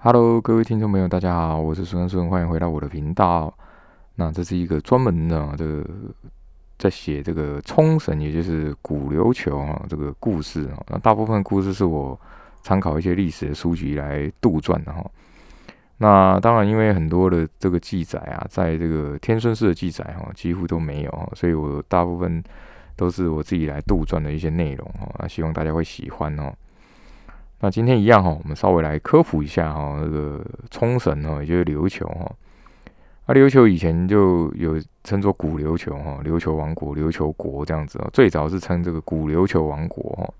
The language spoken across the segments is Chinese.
Hello，各位听众朋友，大家好，我是孙孙，欢迎回到我的频道。那这是一个专门的这个在写这个冲绳，也就是古琉球啊这个故事啊。那大部分故事是我参考一些历史的书籍来杜撰的哈。那当然，因为很多的这个记载啊，在这个天孙氏的记载哈，几乎都没有，所以我大部分都是我自己来杜撰的一些内容哈。希望大家会喜欢哦。那今天一样哈，我们稍微来科普一下哈，那个冲绳哈，也就是琉球哈。那琉球以前就有称作古琉球哈，琉球王国、琉球国这样子哦。最早是称这个古琉球王国哈。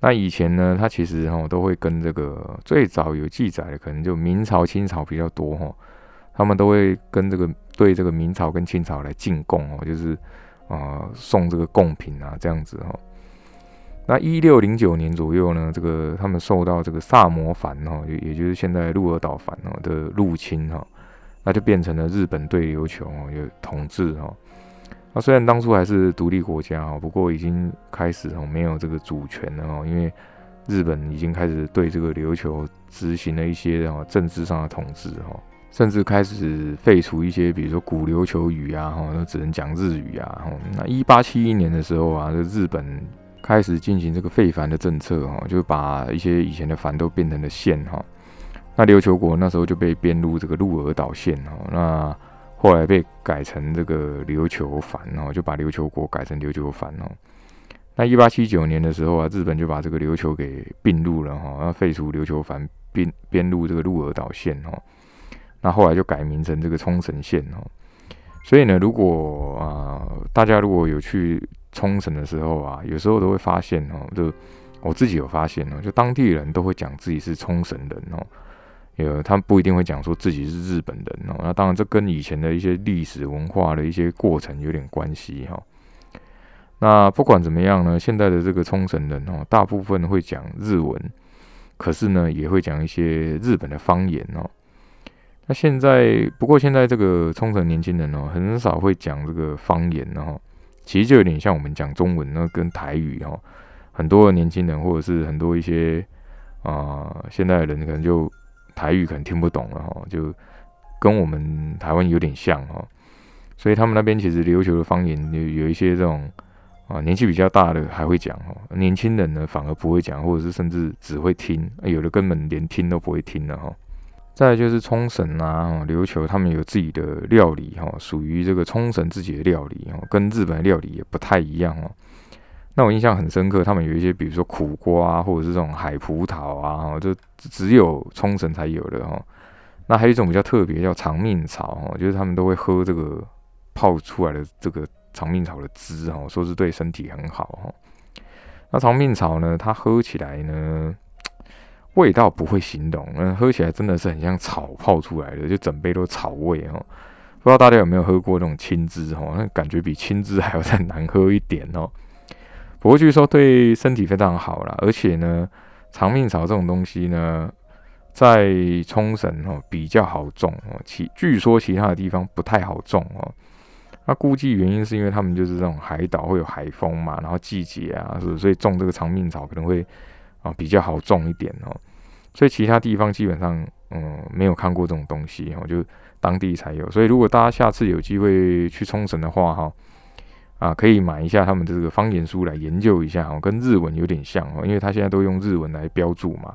那以前呢，它其实哈都会跟这个最早有记载的，可能就明朝、清朝比较多哈。他们都会跟这个对这个明朝跟清朝来进贡哦，就是啊送这个贡品啊这样子哈。那一六零九年左右呢，这个他们受到这个萨摩藩哈，也也就是现在鹿儿岛藩哦的入侵哈，那就变成了日本对琉球哦有统治哈。那虽然当初还是独立国家哈，不过已经开始哦没有这个主权了哦，因为日本已经开始对这个琉球执行了一些哦政治上的统治哈，甚至开始废除一些比如说古琉球语啊哈，都只能讲日语啊哈。那一八七一年的时候啊，这日本。开始进行这个废藩的政策哈，就把一些以前的藩都变成了县哈。那琉球国那时候就被编入这个鹿儿岛县哈。那后来被改成这个琉球藩哦，就把琉球国改成琉球藩哦。那一八七九年的时候啊，日本就把这个琉球给并入了哈，那废除琉球藩，编编入这个鹿儿岛县哈。那后来就改名成这个冲绳县哦。所以呢，如果啊大家如果有去。冲绳的时候啊，有时候都会发现哦，就我自己有发现哦，就当地人都会讲自己是冲绳人哦，有他们不一定会讲说自己是日本人哦。那当然，这跟以前的一些历史文化的一些过程有点关系哈。那不管怎么样呢，现在的这个冲绳人哦，大部分会讲日文，可是呢，也会讲一些日本的方言哦。那现在不过现在这个冲绳年轻人哦，很少会讲这个方言哦。其实就有点像我们讲中文那跟台语哦，很多的年轻人或者是很多一些啊现代的人可能就台语可能听不懂了哈，就跟我们台湾有点像哈，所以他们那边其实琉球的方言有有一些这种啊年纪比较大的还会讲哈，年轻人呢反而不会讲，或者是甚至只会听，有的根本连听都不会听了哈。再就是冲绳啊，琉球他们有自己的料理哈，属于这个冲绳自己的料理哈，跟日本料理也不太一样哦。那我印象很深刻，他们有一些比如说苦瓜啊或者是这种海葡萄啊，就只有冲绳才有的哈。那还有一种比较特别叫长命草哈，就是他们都会喝这个泡出来的这个长命草的汁哈，说是对身体很好哈。那长命草呢，它喝起来呢？味道不会形容，嗯，喝起来真的是很像草泡出来的，就整杯都草味哦。不知道大家有没有喝过那种青汁哦？那感觉比青汁还要再难喝一点哦。不过据说对身体非常好啦，而且呢，长命草这种东西呢，在冲绳哦比较好种哦，其据说其他的地方不太好种哦。那估计原因是因为他们就是这种海岛会有海风嘛，然后季节啊，是所以种这个长命草可能会。啊，比较好种一点哦，所以其他地方基本上，嗯，没有看过这种东西哦，就当地才有。所以如果大家下次有机会去冲绳的话，哈，啊，可以买一下他们这个方言书来研究一下哦，跟日文有点像哦，因为他现在都用日文来标注嘛，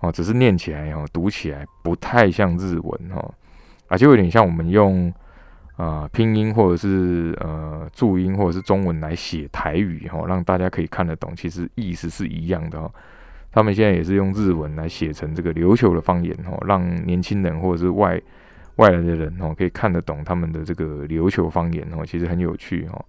哦，只是念起来哦，读起来不太像日文哦，啊，就有点像我们用。啊，拼音或者是呃注音或者是中文来写台语哈，让大家可以看得懂，其实意思是一样的哈。他们现在也是用日文来写成这个琉球的方言哈，让年轻人或者是外外来的人哈可以看得懂他们的这个琉球方言哦，其实很有趣哈。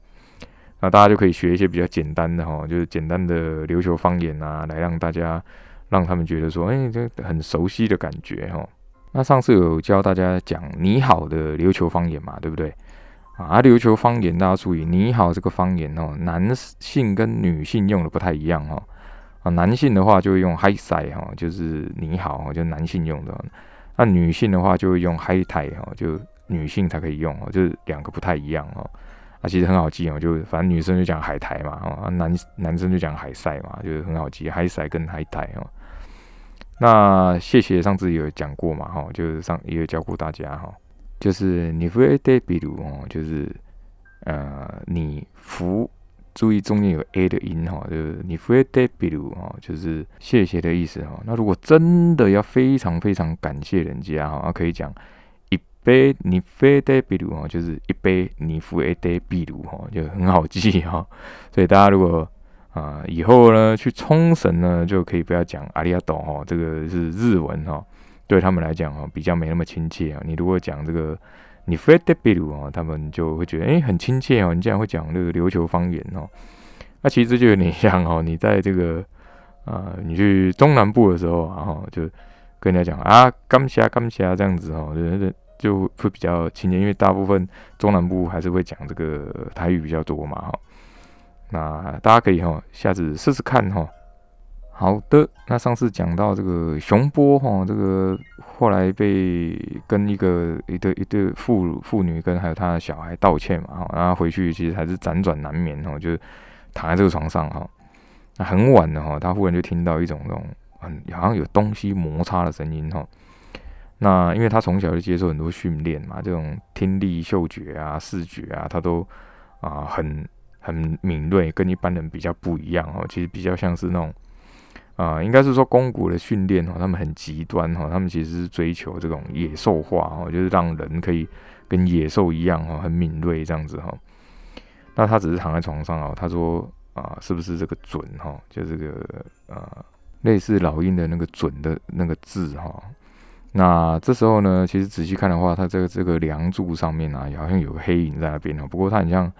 那大家就可以学一些比较简单的哈，就是简单的琉球方言啊，来让大家让他们觉得说，哎，这很熟悉的感觉哈。那上次有教大家讲“你好”的琉球方言嘛，对不对？啊，琉球方言大家注意，“你好”这个方言哦，男性跟女性用的不太一样哈。啊，男性的话就会用 “hi sai” 哈，就是“你好”就男性用的。那女性的话就会用 “hi tai” 哈，就女性才可以用哦，就是两个不太一样哦。啊，其实很好记哦，就反正女生就讲海苔嘛，啊，男男生就讲海塞嘛，就是很好记，海塞跟海苔哦。那谢谢上次有讲过嘛，哈，就是上也有教过大家哈，就是你会得比如哦，就是呃你服注意中间有 a 的音哈，就是你会得比如哈，就是谢谢的意思哈。那如果真的要非常非常感谢人家哈，可以讲一杯你非得比如哈，就是一杯你付 a 得比如哈，就很好记哈。所以大家如果啊，以后呢去冲绳呢，就可以不要讲阿里亚斗哈，这个是日文哈，对他们来讲哈，比较没那么亲切啊。你如果讲这个你 f r e d b i l 啊，他们就会觉得哎很亲切哦，你竟然会讲这个琉球方言哦。那其实就有点像哦，你在这个啊，你去中南部的时候，然后就跟人家讲啊，干虾干虾这样子哦，就就会比较亲切，因为大部分中南部还是会讲这个台语比较多嘛哈。那大家可以哈，下次试试看哈。好的，那上次讲到这个熊波哈，这个后来被跟一个一对一对妇妇女跟还有他的小孩道歉嘛哈，然后回去其实还是辗转难眠哈，就躺在这个床上哈。那很晚了哈，他忽然就听到一种那种很好像有东西摩擦的声音哈。那因为他从小就接受很多训练嘛，这种听力、嗅觉啊、视觉啊，他都啊很。很敏锐，跟一般人比较不一样哦。其实比较像是那种啊，应该是说肱骨的训练哦，他们很极端哈。他们其实是追求这种野兽化哈，就是让人可以跟野兽一样哈，很敏锐这样子哈。那他只是躺在床上哦，他说啊，是不是这个准哈？就这个啊，类似老鹰的那个准的那个字哈。那这时候呢，其实仔细看的话，他这个这个梁柱上面啊，好像有个黑影在那边哦。不过它很像。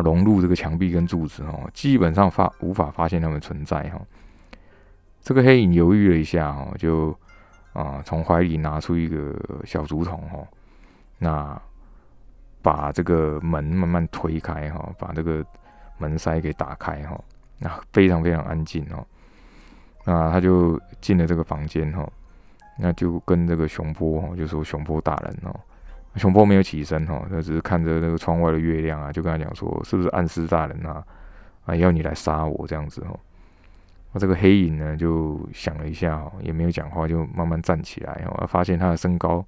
融入这个墙壁跟柱子哦，基本上发无法发现它们存在哈。这个黑影犹豫了一下哈，就啊从怀里拿出一个小竹筒哈，那把这个门慢慢推开哈，把这个门塞给打开哈，那非常非常安静哦。那他就进了这个房间哈，那就跟这个熊波哦就说熊波大人哦。熊波没有起身哈，他只是看着那个窗外的月亮啊，就跟他讲说：“是不是暗司大人啊？啊，要你来杀我这样子哈。”那这个黑影呢，就想了一下哈，也没有讲话，就慢慢站起来哈。发现他的身高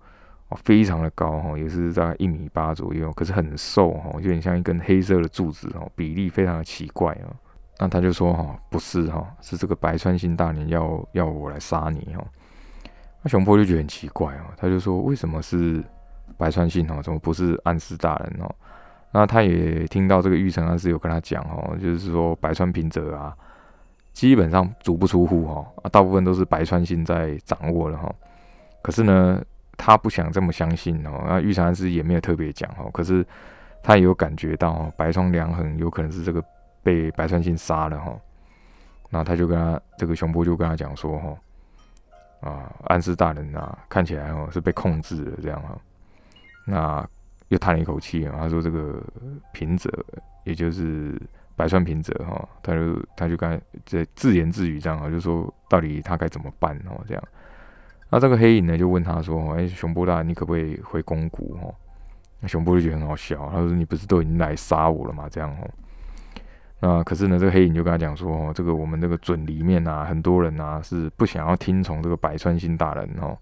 哦非常的高哈，也是在一米八左右，可是很瘦哈，有点像一根黑色的柱子哦，比例非常的奇怪哦。那他就说哈：“不是哈，是这个白川信大人要要我来杀你哈。”那熊波就觉得很奇怪哦，他就说：“为什么是？”白川信哦，怎么不是暗司大人哦？那他也听到这个玉成暗司有跟他讲哦，就是说白川平泽啊，基本上足不出户哈，啊，大部分都是白川信在掌握了哈。可是呢，他不想这么相信哦。那玉成暗司也没有特别讲哦，可是他也有感觉到哦白川良衡有可能是这个被白川信杀了哈。那他就跟他这个熊波就跟他讲说哈，啊，暗司大人啊，看起来哦是被控制了这样哈。那又叹了一口气啊，他说：“这个平泽，也就是百川平泽哈，他就他就刚在自言自语这样啊，就说到底他该怎么办哦？这样，那这个黑影呢就问他说：‘哎，熊波大，你可不可以回宫谷？’哦，熊波就觉得很好笑，他说：‘你不是都已经来杀我了吗？’这样哦，那可是呢，这个黑影就跟他讲说：‘哦，这个我们这个准里面啊，很多人啊是不想要听从这个百川新大人哦。’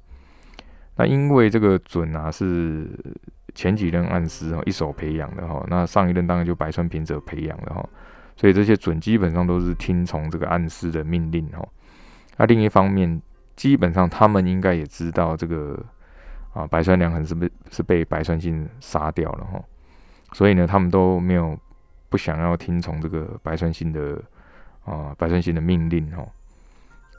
那因为这个准啊是前几任暗司哦一手培养的哈，那上一任当然就白川平者培养的哈，所以这些准基本上都是听从这个暗司的命令哈。那另一方面，基本上他们应该也知道这个啊白川良衡是不是是被白川信杀掉了哈，所以呢他们都没有不想要听从这个白川信的啊白川信的命令哈。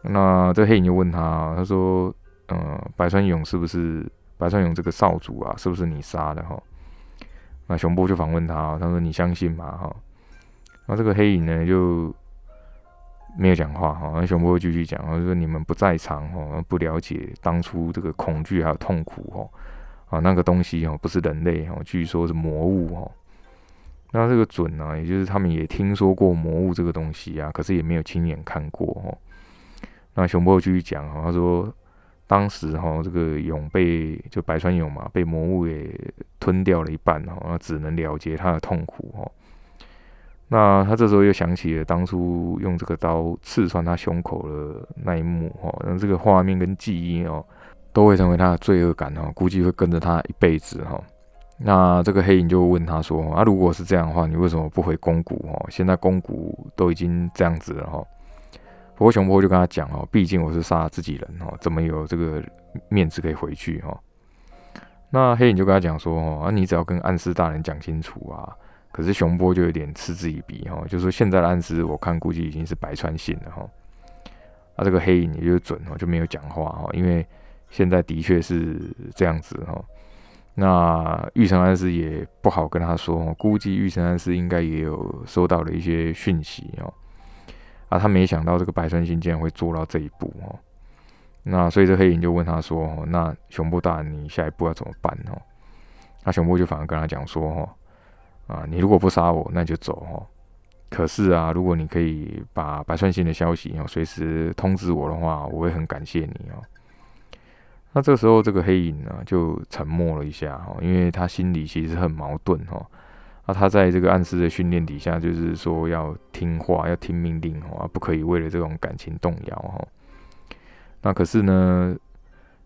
那这黑影就问他，他说。嗯，白川勇是不是白川勇这个少主啊？是不是你杀的哈？那熊波就反问他，他说：“你相信吗？”哈，那这个黑影呢就没有讲话哈。那熊波继续讲，他说：“你们不在场哈，不了解当初这个恐惧还有痛苦哈啊，那个东西哈不是人类哈，据说是魔物哈。那这个准呢，也就是他们也听说过魔物这个东西啊，可是也没有亲眼看过哈。那熊波继续讲哈，他说。当时哈，这个蛹被就白川蛹嘛，被魔物给吞掉了一半哈，那只能了结他的痛苦哈。那他这时候又想起了当初用这个刀刺穿他胸口的那一幕哦，那这个画面跟记忆哦，都会成为他的罪恶感哦，估计会跟着他一辈子哈。那这个黑影就问他说：“啊，如果是这样的话，你为什么不回宫谷哦？现在宫谷都已经这样子了哈。”不过熊波就跟他讲哦，毕竟我是杀自己人哦，怎么有这个面子可以回去哦？那黑影就跟他讲说：“哦，啊，你只要跟暗司大人讲清楚啊。”可是熊波就有点嗤之以鼻哈，就说现在的暗司我看估计已经是白穿信了哈。啊，这个黑影也就准哦，就没有讲话哈，因为现在的确是这样子哈。那玉成安师也不好跟他说，估计玉成安师应该也有收到了一些讯息哦。啊，他没想到这个白川信竟然会做到这一步哦。那所以这黑影就问他说：“哦，那熊波大，你下一步要怎么办哦？”那熊波就反而跟他讲说：“哦，啊，你如果不杀我，那就走哦。可是啊，如果你可以把白川信的消息哦随时通知我的话，我会很感谢你哦。”那这时候，这个黑影呢就沉默了一下哈，因为他心里其实很矛盾哈。那他在这个暗示的训练底下，就是说要听话，要听命令哦，不可以为了这种感情动摇哈。那可是呢，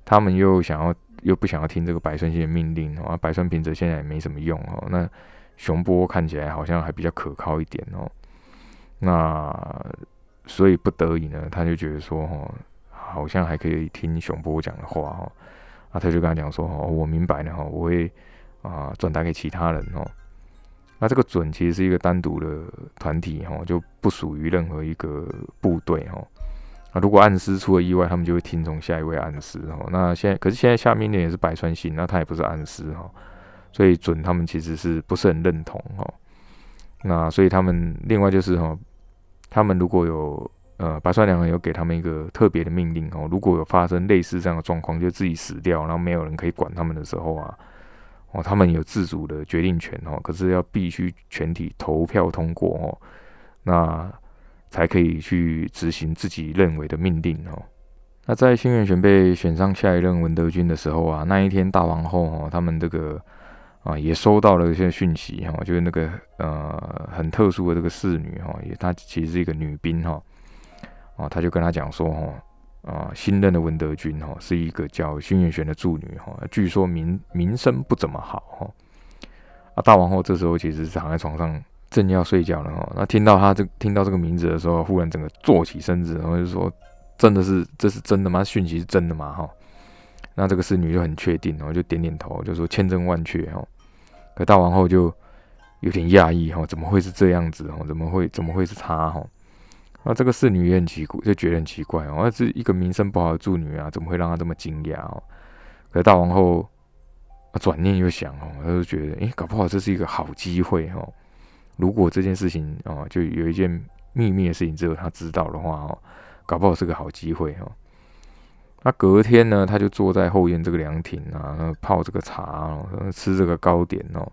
他们又想要，又不想要听这个白川信的命令哦。白川平则现在也没什么用哦。那熊波看起来好像还比较可靠一点哦。那所以不得已呢，他就觉得说哈。好像还可以听熊波讲的话哦，啊，他就跟他讲说哦，我明白了哈，我会啊转达给其他人哦。那这个准其实是一个单独的团体哈，就不属于任何一个部队哈。啊，如果暗司出了意外，他们就会听从下一位暗司哈。那现在可是现在下命令也是白川信，那他也不是暗司哈，所以准他们其实是不是很认同哈。那所以他们另外就是哈，他们如果有。呃，白川良人有给他们一个特别的命令哦，如果有发生类似这样的状况，就自己死掉，然后没有人可以管他们的时候啊，哦，他们有自主的决定权哦，可是要必须全体投票通过哦，那才可以去执行自己认为的命令哦。那在新元玄被选上下一任文德军的时候啊，那一天大王后哦，他们这个啊也收到了一些讯息哈，就是那个呃很特殊的这个侍女哈，也她其实是一个女兵哈。哦，他就跟他讲说，哈，啊，新任的文德君，哈，是一个叫薰元玄的助女，哈，据说名名声不怎么好，哈。啊，大王后这时候其实是躺在床上正要睡觉了，哈，那听到他这听到这个名字的时候，忽然整个坐起身子，然后就说，真的是这是真的吗？讯息是真的吗？哈，那这个侍女就很确定，然后就点点头，就说千真万确，哈。可大王后就有点讶异，哈，怎么会是这样子？哈，怎么会怎么会是他？哈。啊，这个侍女也很奇怪，就觉得很奇怪哦。那是一个名声不好的助女啊，怎么会让她这么惊讶哦？可是大王后转念又想哦，她就觉得，诶，搞不好这是一个好机会哦。如果这件事情哦，就有一件秘密的事情只有她知道的话哦，搞不好是个好机会哦。那隔天呢，他就坐在后院这个凉亭啊，泡这个茶，吃这个糕点哦。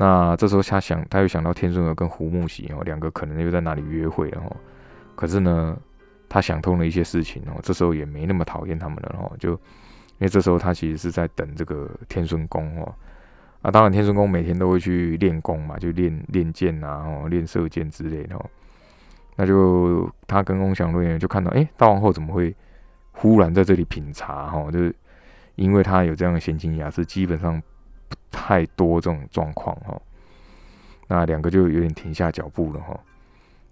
那这时候他想，他又想到天顺儿跟胡木喜哦，两个可能又在哪里约会了哦。可是呢，他想通了一些事情哦，这时候也没那么讨厌他们了哦。就因为这时候他其实是在等这个天顺宫哦。啊，当然天顺宫每天都会去练功嘛，就练练剑啊，哦，练射箭之类的哦。那就他跟翁祥瑞就看到，哎，大王后怎么会忽然在这里品茶哈？就是因为他有这样的闲情雅致，基本上。太多这种状况哈，那两个就有点停下脚步了哈。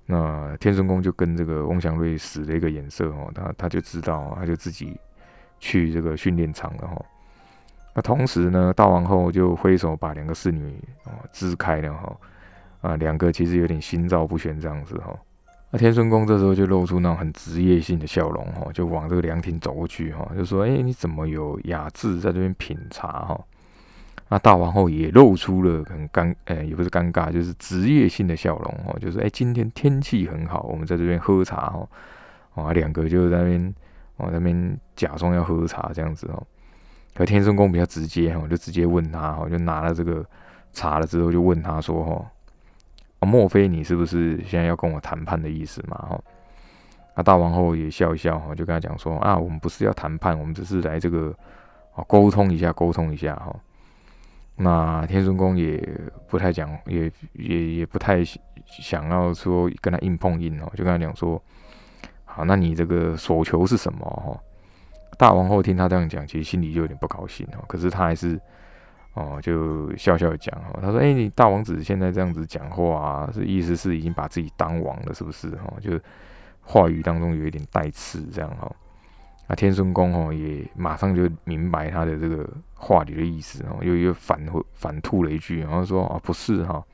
那天孙公就跟这个翁祥瑞使了一个眼色哦，他他就知道，他就自己去这个训练场了哈。那同时呢，大王后就挥手把两个侍女哦支开了哈。啊，两个其实有点心照不宣这样子哈。那天孙公这时候就露出那种很职业性的笑容哈，就往这个凉亭走过去哈，就说：“哎，你怎么有雅致在这边品茶哈？”那大王后也露出了很尴，呃，也不是尴尬，就是职业性的笑容哦，就是哎，今天天气很好，我们在这边喝茶哦，啊，两个就在那边，哦，那边假装要喝茶这样子哦。可天顺宫比较直接哈，就直接问他哈，就拿了这个茶了之后，就问他说哈，啊，莫非你是不是现在要跟我谈判的意思嘛？哈，那大王后也笑一笑哈，就跟他讲说啊，我们不是要谈判，我们只是来这个啊沟通一下，沟通一下哈。那天孙公也不太讲，也也也不太想要说跟他硬碰硬哦，就跟他讲说，好，那你这个所求是什么？哈，大王后听他这样讲，其实心里就有点不高兴哦，可是他还是。哦，就笑笑讲哦，他说：“哎，你大王子现在这样子讲话，是意思是已经把自己当王了，是不是？哈，就话语当中有一点带刺，这样哈。那天孙公哦，也马上就明白他的这个话里的意思哦，又又反反吐了一句，然后说：啊，不是哈，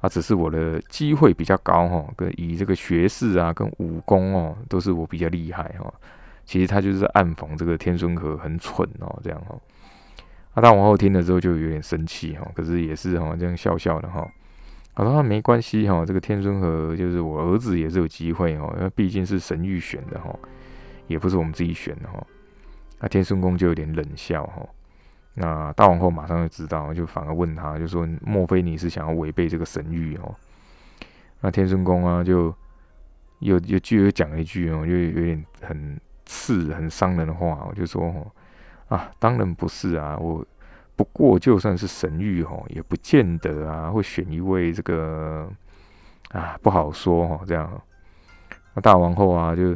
啊，只是我的机会比较高哈，跟以这个学识啊，跟武功哦，都是我比较厉害哈。其实他就是暗讽这个天孙和很蠢哦，这样哈。”那大王后听了之后就有点生气哈，可是也是哈这样笑笑的哈。他说没关系哈，这个天孙和就是我儿子也是有机会哦，因为毕竟是神谕选的哈，也不是我们自己选的哈。那天孙公就有点冷笑哈。那大王后马上就知道，就反而问他，就说莫非你是想要违背这个神谕哦？那天孙公啊就又又又讲了一句哦，就有点很刺、很伤人的话，我就说哦。啊，当然不是啊！我不过就算是神谕哦，也不见得啊会选一位这个啊不好说哈。这样，那大王后啊就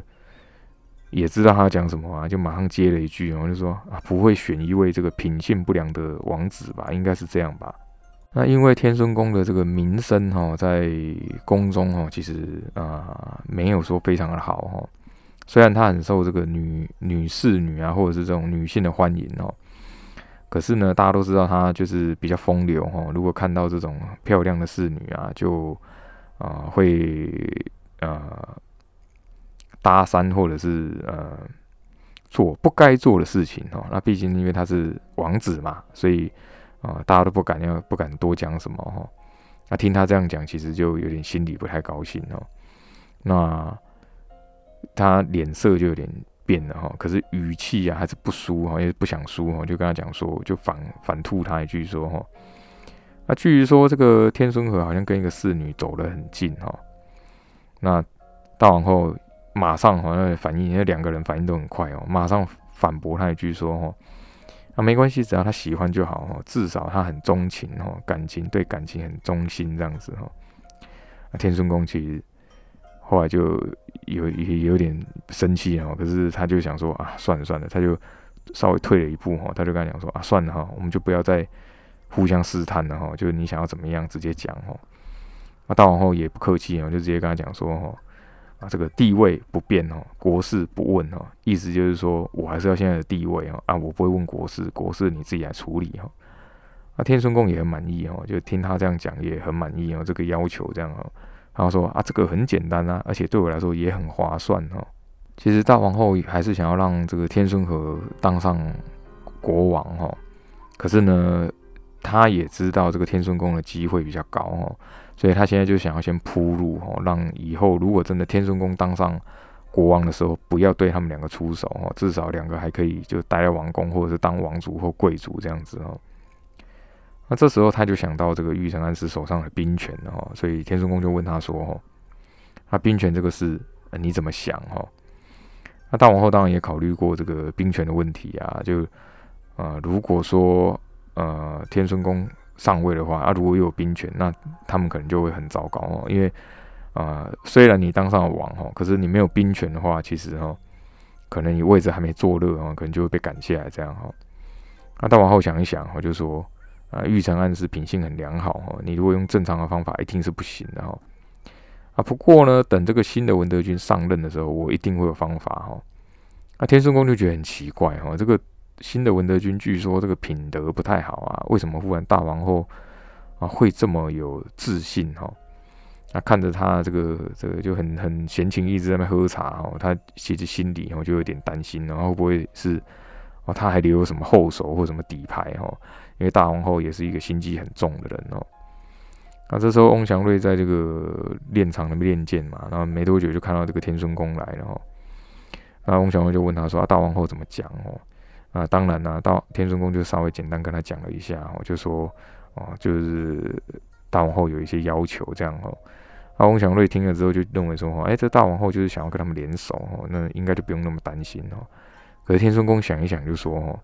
也知道他讲什么啊，就马上接了一句然后，就说啊不会选一位这个品性不良的王子吧？应该是这样吧？那因为天孙宫的这个名声哈，在宫中哈，其实啊没有说非常的好哈。虽然他很受这个女女侍女啊，或者是这种女性的欢迎哦，可是呢，大家都知道他就是比较风流哈。如果看到这种漂亮的侍女啊，就啊会呃搭讪或者是呃做不该做的事情哦。那毕竟因为他是王子嘛，所以啊大家都不敢要不敢多讲什么哈。那听他这样讲，其实就有点心里不太高兴哦。那。他脸色就有点变了哈，可是语气啊还是不输哈，也不想输哈，就跟他讲说，就反反吐他一句说哈，那据说这个天孙和好像跟一个侍女走得很近哈，那大王后马上好像反应，因为两个人反应都很快哦，马上反驳他一句说哈，啊没关系，只要他喜欢就好哈，至少他很钟情哈，感情对感情很忠心这样子哈，那天顺公其实。后来就有也有点生气哈，可是他就想说啊，算了算了，他就稍微退了一步哈，他就跟他讲说啊，算了哈，我们就不要再互相试探了哈，就是你想要怎么样直接讲哈。那大王后也不客气啊，就直接跟他讲说哈，啊这个地位不变哦，国事不问哦，意思就是说我还是要现在的地位哦，啊我不会问国事，国事你自己来处理哈。那天孙公也很满意哦，就听他这样讲也很满意哦，这个要求这样哦。然后说啊，这个很简单啊，而且对我来说也很划算哦。其实大皇后还是想要让这个天孙和当上国王哈，可是呢，他也知道这个天孙宫的机会比较高哦，所以他现在就想要先铺路哦，让以后如果真的天孙宫当上国王的时候，不要对他们两个出手哦，至少两个还可以就待在王宫或者是当王族或贵族这样子哦。那这时候他就想到这个玉成安师手上的兵权哦，所以天孙公就问他说：“哦，那兵权这个事你怎么想哈？”那大王后当然也考虑过这个兵权的问题啊，就呃如果说呃天孙公上位的话，啊如果有兵权，那他们可能就会很糟糕哦，因为啊虽然你当上了王哈，可是你没有兵权的话，其实哈可能你位置还没坐热啊，可能就会被赶下来这样哈。那大王后想一想哈，就说。啊，玉成安是品性很良好哈，你如果用正常的方法，一定是不行的哈。啊，不过呢，等这个新的文德军上任的时候，我一定会有方法哈。啊，天顺公就觉得很奇怪哈，这个新的文德军据说这个品德不太好啊，为什么忽然大王后啊会这么有自信哈？啊，看着他这个这个就很很闲情逸致在那喝茶哦，他其实心里哦就有点担心，然后会不会是哦他还留有什么后手或什么底牌哈？因为大王后也是一个心机很重的人哦。那这时候翁祥瑞在这个练场那边练剑嘛，然后没多久就看到这个天孙公来了哦。那翁祥瑞就问他说：“，大王后怎么讲哦？”啊，当然啦，到天孙公就稍微简单跟他讲了一下哦，就说哦，就是大王后有一些要求这样哦。那翁祥瑞听了之后就认为说：“哦，哎，这大王后就是想要跟他们联手哦，那应该就不用那么担心哦。”可是天孙公想一想就说：“哦。”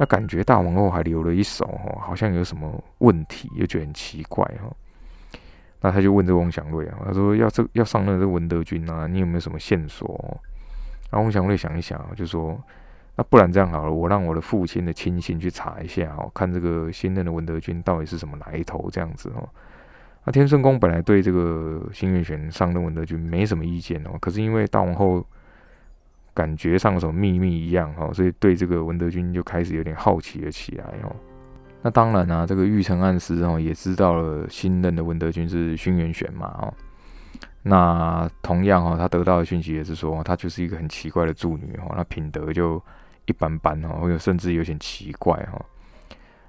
那感觉大王后还留了一手哦，好像有什么问题，又觉得很奇怪哦。那他就问这翁祥瑞啊，他说要这要上任这文德军啊，你有没有什么线索？然后翁祥瑞想一想就说，那不然这样好了，我让我的父亲的亲信去查一下哦，看这个新任的文德军到底是什么来头这样子哦。那天顺宫本来对这个新月玄上任文德军没什么意见哦，可是因为大王后感觉上什么秘密一样哈，所以对这个文德军就开始有点好奇了起来哦。那当然啊，这个玉成暗司哦也知道了新任的文德君是勋元玄嘛哦。那同样哈，他得到的讯息也是说，他就是一个很奇怪的助女哦，那品德就一般般哈，或者甚至有点奇怪哈。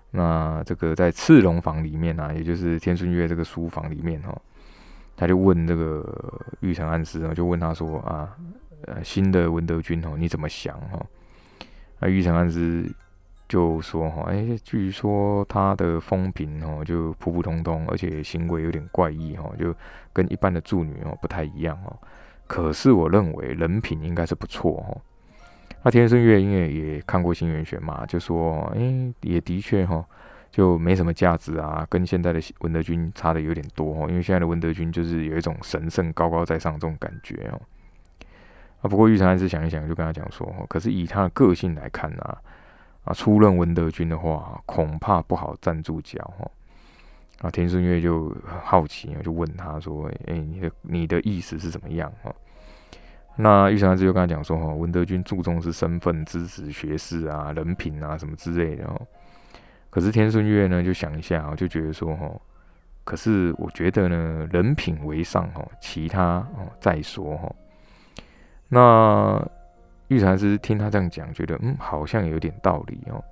那这个在次龙房里面啊，也就是天顺月这个书房里面哈，他就问这个玉成暗司啊，就问他说啊，呃，新的文德君哦，你怎么想哈？那玉成暗司。就说哈，哎，据说他的风评哦，就普普通通，而且行为有点怪异哈，就跟一般的助女哦不太一样哦。可是我认为人品应该是不错哈。那天生月因为也看过新元玄嘛，就说，哎，也的确哈，就没什么价值啊，跟现在的文德军差的有点多哦。因为现在的文德军就是有一种神圣高高在上这种感觉哦。啊，不过玉成还是想一想，就跟他讲说，可是以他的个性来看呢。啊，出任文德军的话，恐怕不好站住脚哦。啊，田顺月就好奇啊，就问他说：“哎，你的你的意思是怎么样？”哦，那玉禅师就跟他讲说：“哈，文德军注重是身份、知识、学识啊、人品啊什么之类的。”哦，可是天顺月呢，就想一下啊，就觉得说：“哈，可是我觉得呢，人品为上哈，其他哦再说哈。”那。玉禅师听他这样讲，觉得嗯，好像有点道理哦。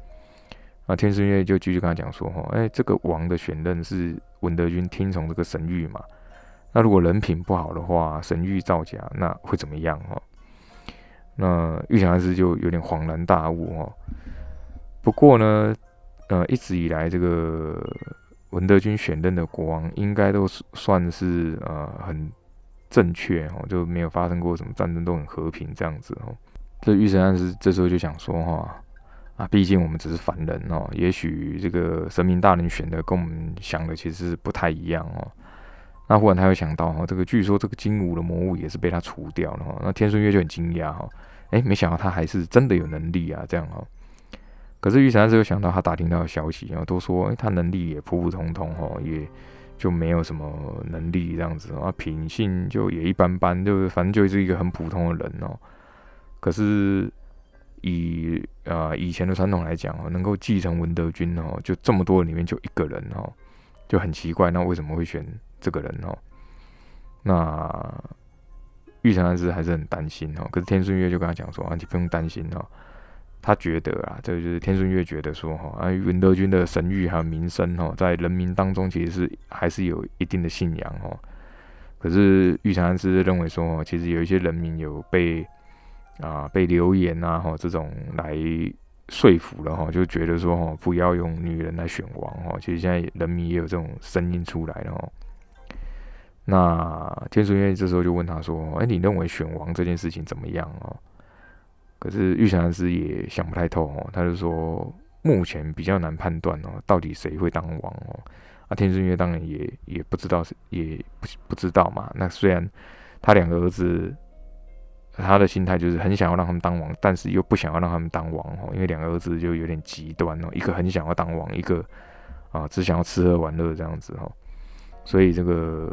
那天顺月就继续跟他讲说：“哈，哎，这个王的选任是文德军听从这个神谕嘛？那如果人品不好的话，神谕造假，那会怎么样？哦？”那玉禅师就有点恍然大悟哦。不过呢，呃，一直以来这个文德军选任的国王，应该都是算是呃很正确哦，就没有发生过什么战争，都很和平这样子哦。这御神暗示这时候就想说哈啊，毕竟我们只是凡人哦，也许这个神明大人选的跟我们想的其实是不太一样哦。那忽然他又想到哈，这个据说这个金武的魔物也是被他除掉了哈。那天顺月就很惊讶哈，哎，没想到他还是真的有能力啊，这样哦。可是御神暗示又想到他打听到的消息然后，都说哎他能力也普普通通哈，也就没有什么能力这样子啊，品性就也一般般，就是反正就是一个很普通的人哦。可是以啊以前的传统来讲哦，能够继承文德军哦，就这么多里面就一个人哦，就很奇怪。那为什么会选这个人哦？那玉成安师还是很担心哦。可是天顺月就跟他讲说啊，你不用担心哦。他觉得啊，这个就是天顺月觉得说哈，啊文德军的神誉还有名声哦，在人民当中其实是还是有一定的信仰哦。可是玉成安师认为说，其实有一些人民有被啊，被流言啊，哈，这种来说服了哈，就觉得说哈，不要用女人来选王哈。其实现在人民也有这种声音出来了哈。那天顺月这时候就问他说：“哎，你认为选王这件事情怎么样哦？”可是玉成师也想不太透哦，他就说目前比较难判断哦，到底谁会当王哦。啊，天顺月当然也也不知道也不不知道嘛。那虽然他两个儿子。他的心态就是很想要让他们当王，但是又不想要让他们当王哦，因为两个儿子就有点极端哦，一个很想要当王，一个啊只想要吃喝玩乐这样子哈，所以这个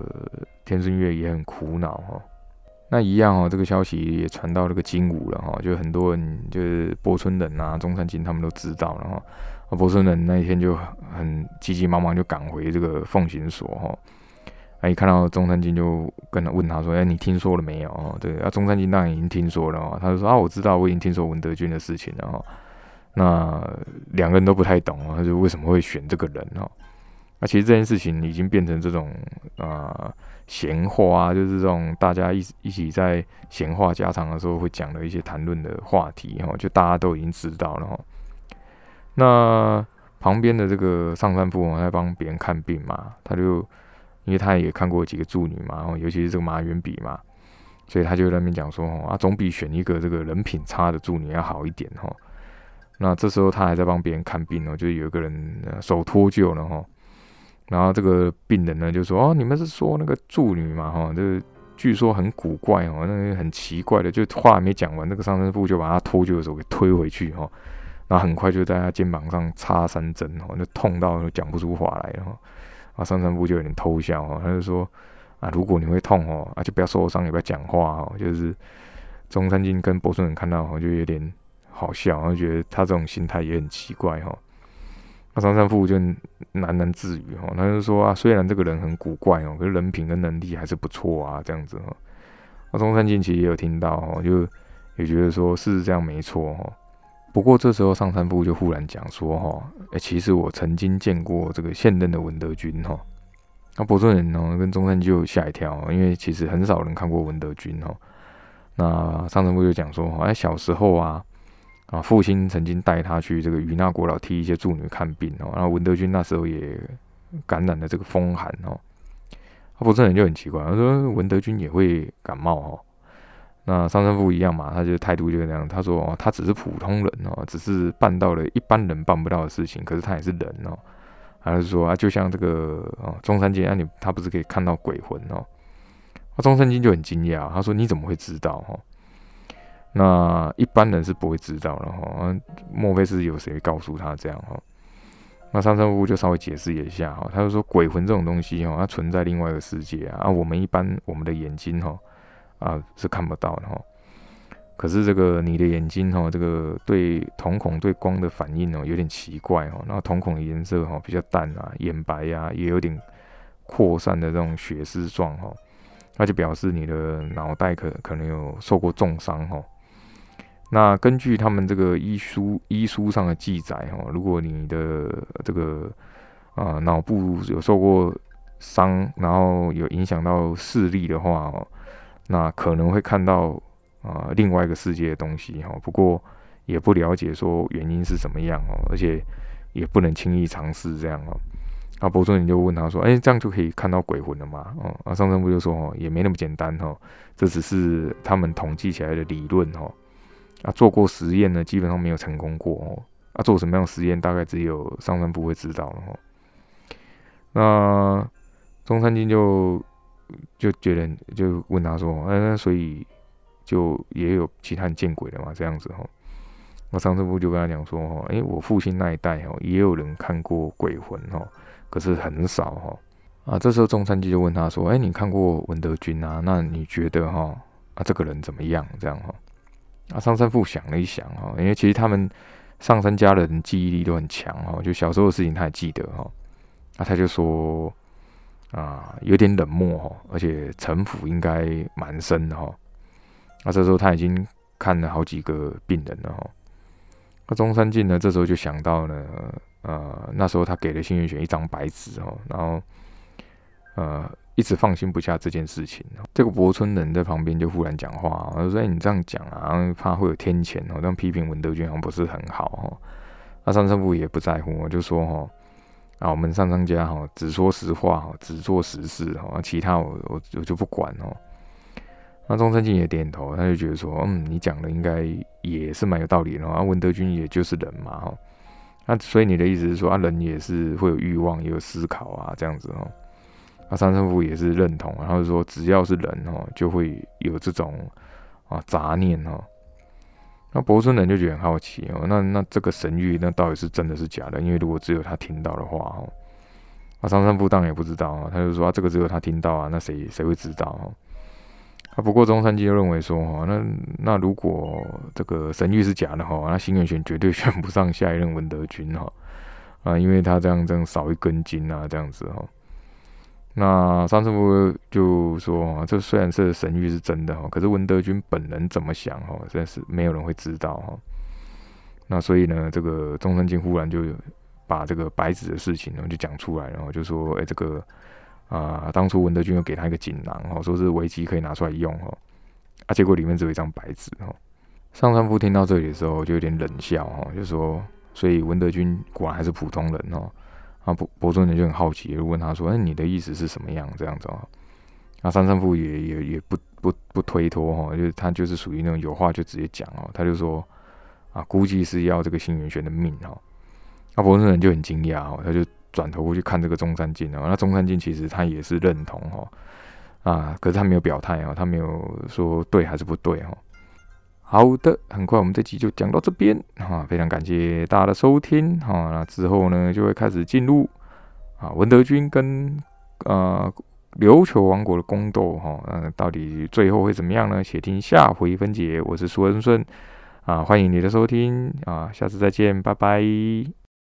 天顺月也很苦恼哈。那一样哦，这个消息也传到这个金武了哈，就很多人就是波村人啊、中山金他们都知道了哈，波村人那一天就很急急忙忙就赶回这个奉行所哈。一看到中山金就跟他问他说：“哎，你听说了没有？”哦，对，啊，中山金当然已经听说了哦。他就说：“啊，我知道，我已经听说文德军的事情了。”哈，那两个人都不太懂啊，他就为什么会选这个人？哦，那其实这件事情已经变成这种啊闲话啊，就是这种大家一一起在闲话家常的时候会讲的一些谈论的话题哈，就大家都已经知道了哈。那旁边的这个上山富在帮别人看病嘛，他就。因为他也看过几个助女嘛，然后尤其是这个马远比嘛，所以他就在那边讲说，啊，总比选一个这个人品差的助女要好一点哈。那这时候他还在帮别人看病哦，就有一个人手脱臼了哈。然后这个病人呢就说：“哦，你们是说那个助女嘛？哈，这个据说很古怪哦，那个很奇怪的。”就话还没讲完，那个上身妇就把他脱臼的手给推回去哈。然后很快就在他肩膀上插三针哦，那痛到讲不出话来了哈。啊，上身妇就有点偷笑哈，他就说：“啊，如果你会痛哦，啊就不要受伤，也不要讲话哦。”就是中山靖跟博顺人看到哈，就有点好笑，然后觉得他这种心态也很奇怪哈。那张三富就喃喃自语哈，他就说啊，虽然这个人很古怪哦，可是人品跟能力还是不错啊，这样子哈。那中山靖其实也有听到哦，就也觉得说是这样没错哦。不过这时候上山富就忽然讲说哈，哎，其实我曾经见过这个现任的文德军哈。那博顺人呢跟中山就吓一跳，因为其实很少人看过文德军哈。那上山富就讲说，哎，小时候啊。啊，父亲曾经带他去这个与那国老替一些助女看病哦，然后文德军那时候也感染了这个风寒哦，他不是人就很奇怪，他说文德军也会感冒哦，那上生父一样嘛，他就态度就是那样，他说哦，他只是普通人哦，只是办到了一般人办不到的事情，可是他也是人哦，还是说啊，就像这个哦，中山靖，啊你他不是可以看到鬼魂哦，那中山靖就很惊讶，他说你怎么会知道哈？那一般人是不会知道的哈，莫非是有谁告诉他这样哈？那上山屋就稍微解释一下哈，他就说鬼魂这种东西哈，它存在另外一个世界啊，我们一般我们的眼睛哈啊是看不到的哈。可是这个你的眼睛哈，这个对瞳孔对光的反应哦有点奇怪哈，然后瞳孔的颜色哈比较淡啊，眼白呀也有点扩散的这种血丝状哈，那就表示你的脑袋可可能有受过重伤哈。那根据他们这个医书医书上的记载哦，如果你的这个啊脑部有受过伤，然后有影响到视力的话哦，那可能会看到啊另外一个世界的东西哈。不过也不了解说原因是怎么样哦，而且也不能轻易尝试这样哦。那博士你就问他说：“哎，这样就可以看到鬼魂了吗？”哦，那上升部就说：“哦，也没那么简单哈，这只是他们统计起来的理论哈。”啊，做过实验呢，基本上没有成功过哦。啊，做什么样的实验，大概只有上山部会知道了哈。那中山金就就觉得，就问他说：“哎，那所以就也有其他人见鬼了嘛？这样子哈。”那上山部就跟他讲说：“哈，哎，我父亲那一代哈，也有人看过鬼魂哈，可是很少哈。”啊，这时候中山基就问他说：“哎，你看过文德军啊？那你觉得哈，啊这个人怎么样？这样哈？”啊，上山父想了一想哈，因为其实他们上山家人记忆力都很强哈，就小时候的事情他还记得哈。那他就说啊，有点冷漠哈，而且城府应该蛮深的哈。那这时候他已经看了好几个病人了哈。那中山靖呢，这时候就想到了，呃，那时候他给了幸运选一张白纸哈，然后呃。一直放心不下这件事情，这个博村人在旁边就忽然讲话，他说：“哎，你这样讲啊，怕会有天谴哦，这样批评文德军好像不是很好哈。”那上山部也不在乎，我就说：“哈，啊，我们上上家哈，只说实话哈，只做实事哈，其他我我我就不管哦。”那中山靖也点头，他就觉得说：“嗯，你讲的应该也是蛮有道理的啊，文德军也就是人嘛哈，那所以你的意思是说啊，人也是会有欲望，也有思考啊，这样子哦。”那三圣父也是认同，然后说只要是人哦，就会有这种啊杂念哦。那博村人就觉得很好奇哦，那那这个神谕那到底是真的是假的？因为如果只有他听到的话哦，那三圣父当然也不知道啊，他就说这个只有他听到啊，那谁谁会知道哦？啊，不过中山基就认为说哈，那那如果这个神谕是假的哈，那新元玄绝对选不上下一任文德君哈啊，因为他这样这样少一根筋啊，这样子哈。那上师傅就说：“这虽然是神谕是真的哈，可是文德军本人怎么想哈，真的是没有人会知道哈。那所以呢，这个中山靖忽然就把这个白纸的事情呢就讲出来，然后就说：哎，这个啊，当初文德军又给他一个锦囊哈，说是危机可以拿出来用哈，啊，结果里面只有一张白纸哈。上山夫听到这里的时候就有点冷笑哈，就说：所以文德军果然还是普通人哦。”啊，伯伯尊人就很好奇，就问他说：“哎，你的意思是什么样？这样子啊？”那三圣父也也也不不不推脱哈，就是他就是属于那种有话就直接讲哦。他就说：“啊，估计是要这个新元玄的命哈。那博士人就很惊讶哦，他就转头过去看这个中山靖哦。那中山靖其实他也是认同哈，啊，可是他没有表态啊，他没有说对还是不对哈。好的，很快我们这集就讲到这边哈，非常感谢大家的收听哈。那之后呢，就会开始进入啊文德军跟呃琉球王国的宫斗哈，嗯到底最后会怎么样呢？且听下回分解。我是苏恩顺啊，欢迎你的收听啊，下次再见，拜拜。